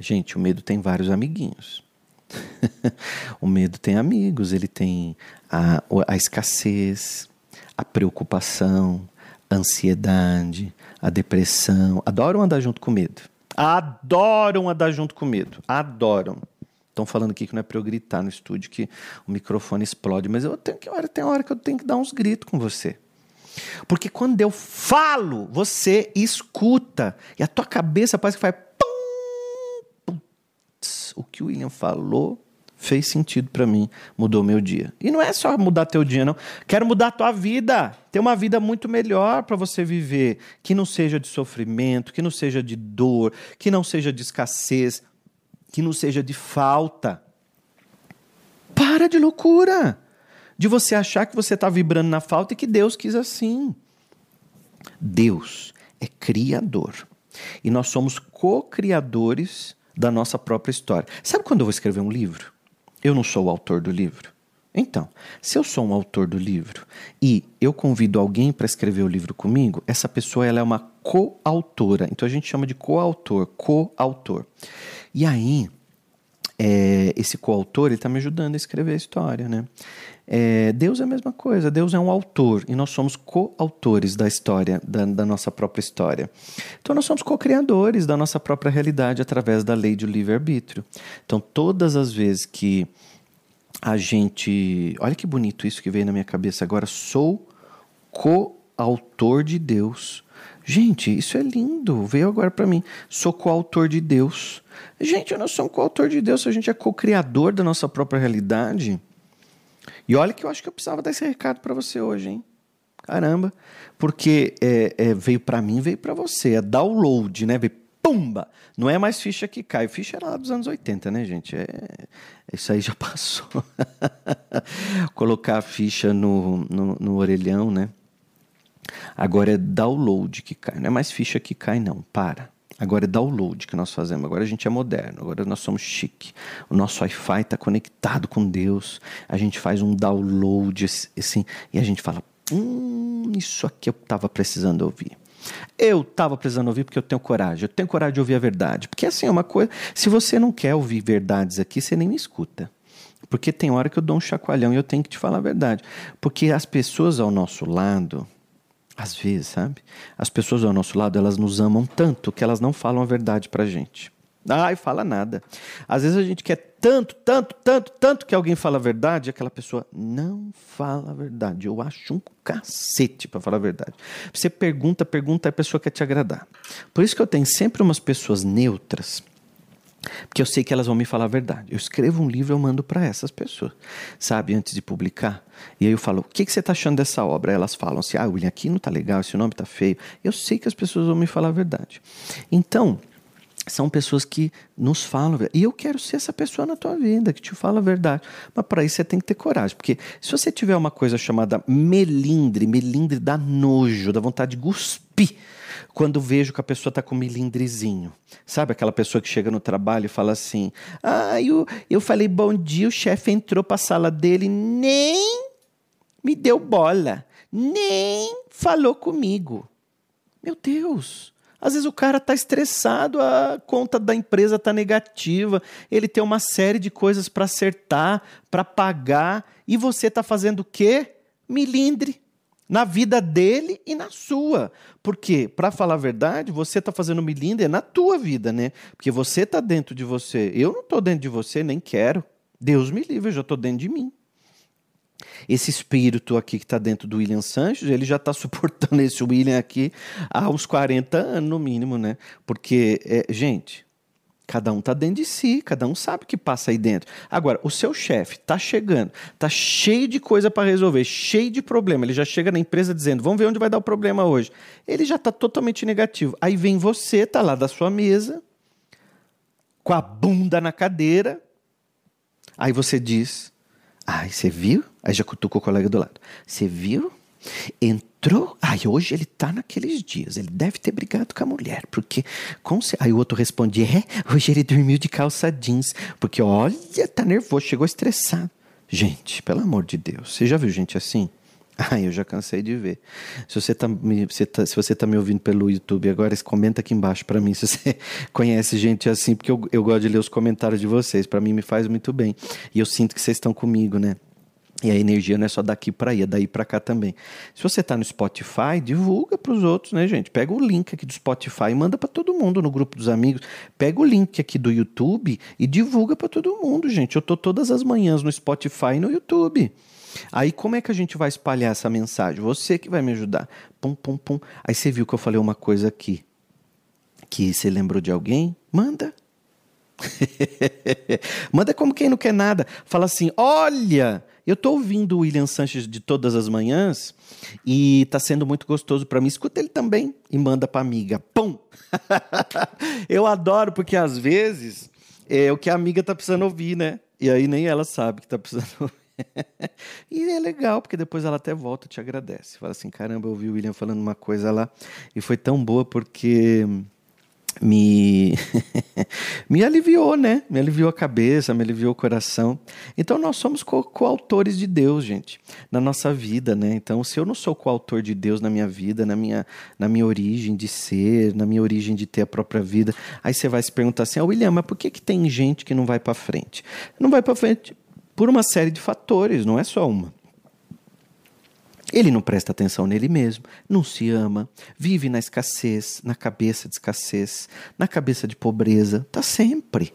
Gente, o medo tem vários amiguinhos. o medo tem amigos, ele tem a, a escassez, a preocupação, a ansiedade, a depressão. Adoram andar junto com medo. Adoram andar junto com medo. Adoram. Estão falando aqui que não é para eu gritar no estúdio, que o microfone explode, mas eu tenho que hora tem hora que eu tenho que dar uns gritos com você. Porque quando eu falo, você escuta e a tua cabeça parece que faz o que o William falou fez sentido para mim, mudou meu dia. E não é só mudar teu dia, não. Quero mudar tua vida, ter uma vida muito melhor para você viver, que não seja de sofrimento, que não seja de dor, que não seja de escassez, que não seja de falta. Para de loucura, de você achar que você está vibrando na falta e que Deus quis assim. Deus é criador e nós somos co-criadores da nossa própria história. Sabe quando eu vou escrever um livro? Eu não sou o autor do livro. Então, se eu sou um autor do livro e eu convido alguém para escrever o livro comigo, essa pessoa ela é uma coautora. Então a gente chama de coautor, coautor. E aí, é, esse coautor está me ajudando a escrever a história, né? É, Deus é a mesma coisa, Deus é um autor e nós somos coautores da história, da, da nossa própria história. Então nós somos co-criadores da nossa própria realidade através da lei do livre-arbítrio. Então todas as vezes que a gente. Olha que bonito isso que veio na minha cabeça agora. Sou coautor de Deus. Gente, isso é lindo. Veio agora para mim. Sou coautor de Deus. Gente, eu não sou um coautor de Deus, a gente é co-criador da nossa própria realidade. E olha que eu acho que eu precisava dar esse recado para você hoje, hein? Caramba, porque é, é, veio para mim, veio para você, é download, né? Pumba! Não é mais ficha que cai. Ficha era lá dos anos 80, né, gente? É, isso aí já passou. Colocar a ficha no, no, no, orelhão, né? Agora é download que cai. Não é mais ficha que cai, não. Para. Agora é download que nós fazemos. Agora a gente é moderno. Agora nós somos chique. O nosso Wi-Fi está conectado com Deus. A gente faz um download assim e a gente fala: Hum, isso aqui eu estava precisando ouvir. Eu estava precisando ouvir porque eu tenho coragem. Eu tenho coragem de ouvir a verdade. Porque assim é uma coisa. Se você não quer ouvir verdades aqui, você nem me escuta. Porque tem hora que eu dou um chacoalhão e eu tenho que te falar a verdade. Porque as pessoas ao nosso lado às vezes, sabe? As pessoas ao nosso lado, elas nos amam tanto que elas não falam a verdade pra gente. Ai, fala nada. Às vezes a gente quer tanto, tanto, tanto, tanto que alguém fala a verdade e aquela pessoa não fala a verdade. Eu acho um cacete para falar a verdade. Você pergunta, pergunta, a pessoa quer te agradar. Por isso que eu tenho sempre umas pessoas neutras porque eu sei que elas vão me falar a verdade. Eu escrevo um livro, eu mando para essas pessoas, sabe, antes de publicar. E aí eu falo: o que, que você está achando dessa obra? Elas falam assim: ah, William, aqui não está legal, esse nome está feio. Eu sei que as pessoas vão me falar a verdade. Então, são pessoas que nos falam. E eu quero ser essa pessoa na tua vida, que te fala a verdade. Mas para isso você tem que ter coragem. Porque se você tiver uma coisa chamada melindre, melindre dá nojo, dá vontade de cuspir quando vejo que a pessoa está com milindrezinho. Sabe aquela pessoa que chega no trabalho e fala assim: Ah, eu, eu falei bom dia, o chefe entrou para a sala dele, nem me deu bola, nem falou comigo. Meu Deus! Às vezes o cara está estressado, a conta da empresa está negativa, ele tem uma série de coisas para acertar, para pagar, e você está fazendo o quê? Milindre na vida dele e na sua. Porque, para falar a verdade, você está fazendo milindre na tua vida, né? Porque você está dentro de você. Eu não estou dentro de você, nem quero. Deus me livre, eu já estou dentro de mim. Esse espírito aqui que está dentro do William Sanches, ele já está suportando esse William aqui há uns 40 anos, no mínimo, né? Porque, é, gente, Cada um está dentro de si, cada um sabe o que passa aí dentro. Agora, o seu chefe está chegando, está cheio de coisa para resolver, cheio de problema. Ele já chega na empresa dizendo: vamos ver onde vai dar o problema hoje. Ele já está totalmente negativo. Aí vem você, está lá da sua mesa, com a bunda na cadeira. Aí você diz: ai, você viu? Aí já cutucou o colega do lado. Você viu? Entrou, aí hoje ele tá naqueles dias, ele deve ter brigado com a mulher, porque com aí o outro responde, é, hoje ele dormiu de calça jeans, porque olha, tá nervoso, chegou estressado. Gente, pelo amor de Deus, você já viu gente assim? Ah, eu já cansei de ver. Se você está me, você tá, se você tá me ouvindo pelo YouTube agora, comenta aqui embaixo para mim se você conhece gente assim, porque eu, eu gosto de ler os comentários de vocês. Para mim me faz muito bem. E eu sinto que vocês estão comigo, né? E a energia não é só daqui para aí, é daí para cá também. Se você está no Spotify, divulga para os outros, né, gente? Pega o link aqui do Spotify e manda para todo mundo no grupo dos amigos. Pega o link aqui do YouTube e divulga para todo mundo, gente. Eu tô todas as manhãs no Spotify e no YouTube. Aí como é que a gente vai espalhar essa mensagem? Você que vai me ajudar. Pum, pum, pum. Aí você viu que eu falei uma coisa aqui. Que você lembrou de alguém? Manda. Manda como quem não quer nada. Fala assim: olha, eu estou ouvindo o William Sanches de todas as manhãs e está sendo muito gostoso para mim. Escuta ele também e manda para amiga. Pum! eu adoro porque às vezes é o que a amiga está precisando ouvir, né? E aí nem ela sabe que está precisando ouvir. e é legal, porque depois ela até volta e te agradece. Fala assim: caramba, eu ouvi o William falando uma coisa lá e foi tão boa porque me me aliviou, né? Me aliviou a cabeça, me aliviou o coração. Então nós somos co coautores de Deus, gente, na nossa vida, né? Então se eu não sou coautor de Deus na minha vida, na minha na minha origem de ser, na minha origem de ter a própria vida, aí você vai se perguntar assim: ah, William, mas por que que tem gente que não vai para frente? Não vai para frente por uma série de fatores, não é só uma. Ele não presta atenção nele mesmo, não se ama, vive na escassez, na cabeça de escassez, na cabeça de pobreza, tá sempre.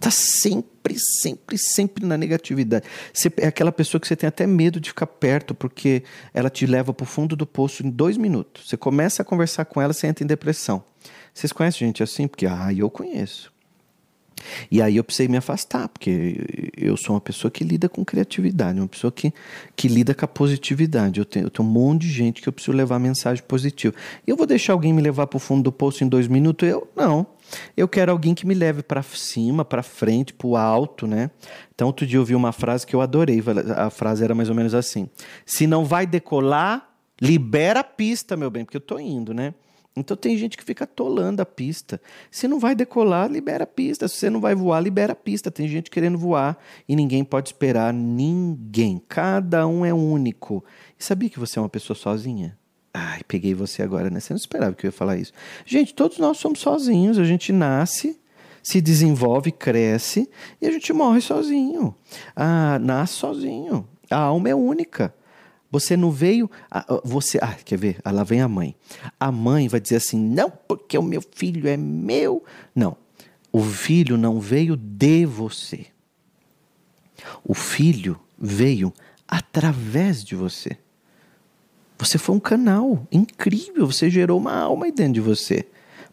Tá sempre, sempre, sempre na negatividade. Você é aquela pessoa que você tem até medo de ficar perto, porque ela te leva para o fundo do poço em dois minutos. Você começa a conversar com ela, você entra em depressão. Vocês conhecem gente assim? Porque, ah, eu conheço. E aí eu precisei me afastar, porque eu sou uma pessoa que lida com criatividade, uma pessoa que, que lida com a positividade. Eu tenho, eu tenho um monte de gente que eu preciso levar mensagem positiva. E eu vou deixar alguém me levar para o fundo do poço em dois minutos? Eu não. Eu quero alguém que me leve para cima, para frente, para o alto, né? Então, outro dia eu vi uma frase que eu adorei. A frase era mais ou menos assim: Se não vai decolar, libera a pista, meu bem, porque eu tô indo, né? Então tem gente que fica atolando a pista. Se não vai decolar, libera a pista. Se você não vai voar, libera a pista. Tem gente querendo voar e ninguém pode esperar ninguém. Cada um é único. E sabia que você é uma pessoa sozinha? Ai, peguei você agora, né? Você não esperava que eu ia falar isso. Gente, todos nós somos sozinhos. A gente nasce, se desenvolve, cresce e a gente morre sozinho. Ah, nasce sozinho. A alma é única. Você não veio. Você. Ah, quer ver? Ah, lá vem a mãe. A mãe vai dizer assim: não, porque o meu filho é meu. Não. O filho não veio de você. O filho veio através de você. Você foi um canal incrível. Você gerou uma alma aí dentro de você.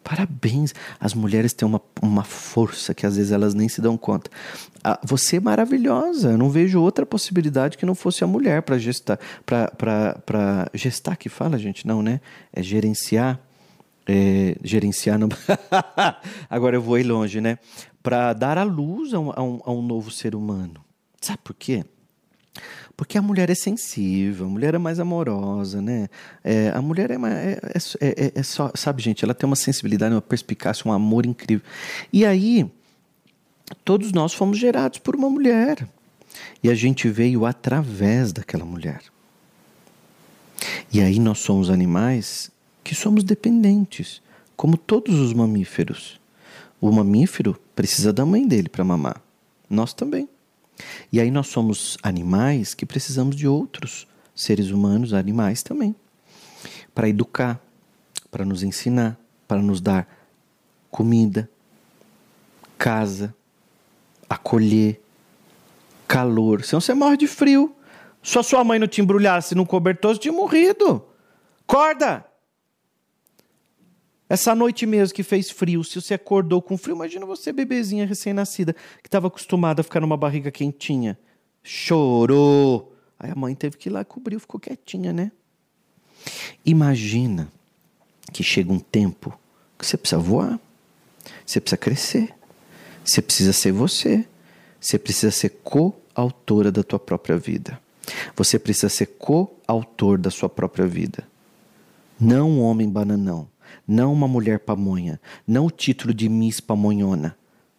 Parabéns. As mulheres têm uma, uma força que às vezes elas nem se dão conta. Ah, você é maravilhosa. Eu não vejo outra possibilidade que não fosse a mulher para gestar. Para gestar que fala, gente? Não, né? É gerenciar. É, gerenciar. Agora eu vou ir longe, né? Para dar a luz a um, a, um, a um novo ser humano. Sabe por quê? Porque a mulher é sensível, a mulher é mais amorosa, né? É, a mulher é, é, é, é, só, sabe, gente, ela tem uma sensibilidade, uma perspicácia, um amor incrível. E aí, todos nós fomos gerados por uma mulher. E a gente veio através daquela mulher. E aí nós somos animais que somos dependentes, como todos os mamíferos. O mamífero precisa da mãe dele para mamar. Nós também. E aí nós somos animais que precisamos de outros seres humanos, animais também, para educar, para nos ensinar, para nos dar comida, casa, acolher, calor. Senão você morre de frio. A sua mãe não te embrulhasse no cobertor, você tinha morrido. Acorda! Essa noite mesmo que fez frio, se você acordou com frio, imagina você, bebezinha recém-nascida, que estava acostumada a ficar numa barriga quentinha. Chorou. Aí a mãe teve que ir lá cobrir, ficou quietinha, né? Imagina que chega um tempo que você precisa voar, você precisa crescer, você precisa ser você, você precisa ser coautora da tua própria vida. Você precisa ser coautor da sua própria vida. Não um homem bananão não uma mulher pamonha, não o título de Miss Pamonhona.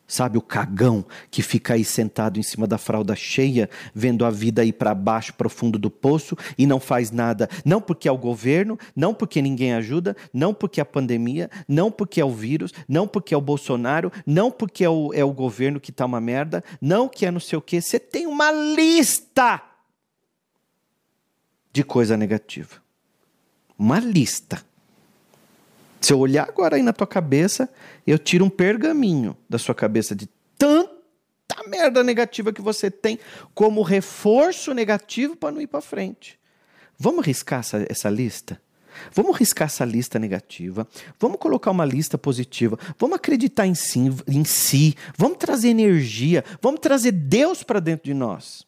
Sabe o cagão que fica aí sentado em cima da fralda cheia, vendo a vida ir para baixo, para o fundo do poço e não faz nada? Não porque é o governo, não porque ninguém ajuda, não porque é a pandemia, não porque é o vírus, não porque é o Bolsonaro, não porque é o, é o governo que tá uma merda, não que é não sei o quê. Você tem uma lista de coisa negativa. Uma lista. Se eu olhar agora aí na tua cabeça, eu tiro um pergaminho da sua cabeça de tanta merda negativa que você tem como reforço negativo para não ir para frente. Vamos riscar essa, essa lista? Vamos riscar essa lista negativa. Vamos colocar uma lista positiva. Vamos acreditar em si, em si. Vamos trazer energia. Vamos trazer Deus para dentro de nós.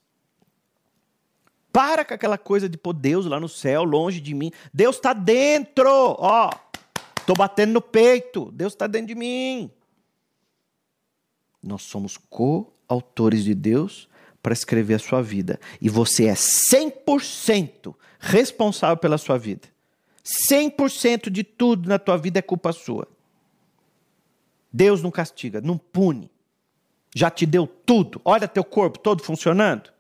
Para com aquela coisa de pôr Deus lá no céu, longe de mim. Deus está dentro. Ó, Estou batendo no peito. Deus está dentro de mim. Nós somos co-autores de Deus para escrever a sua vida. E você é 100% responsável pela sua vida. 100% de tudo na tua vida é culpa sua. Deus não castiga, não pune. Já te deu tudo. Olha teu corpo todo funcionando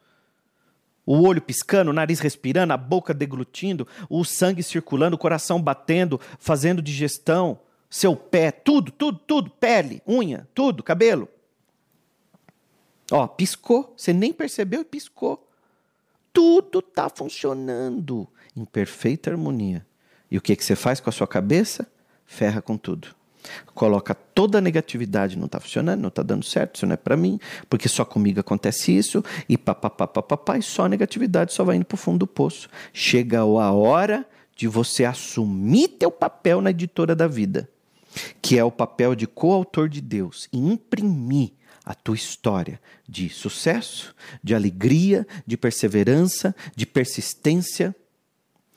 o olho piscando, o nariz respirando, a boca deglutindo, o sangue circulando, o coração batendo, fazendo digestão, seu pé, tudo, tudo, tudo, pele, unha, tudo, cabelo. Ó, piscou, você nem percebeu e piscou. Tudo está funcionando em perfeita harmonia. E o que, que você faz com a sua cabeça? Ferra com tudo coloca toda a negatividade, não está funcionando, não está dando certo, isso não é para mim, porque só comigo acontece isso, e papapá, e só a negatividade só vai indo para o fundo do poço. Chega a hora de você assumir teu papel na editora da vida, que é o papel de coautor de Deus, e imprimir a tua história de sucesso, de alegria, de perseverança, de persistência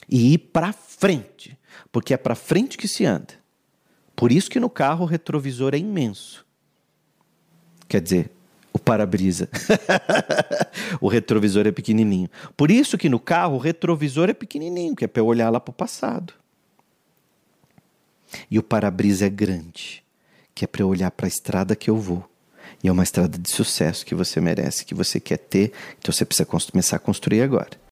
e ir para frente, porque é para frente que se anda. Por isso que no carro o retrovisor é imenso. Quer dizer, o para-brisa. o retrovisor é pequenininho. Por isso que no carro o retrovisor é pequenininho, que é para eu olhar lá para o passado. E o para-brisa é grande, que é para eu olhar para a estrada que eu vou. E é uma estrada de sucesso que você merece, que você quer ter, então você precisa começar a construir agora.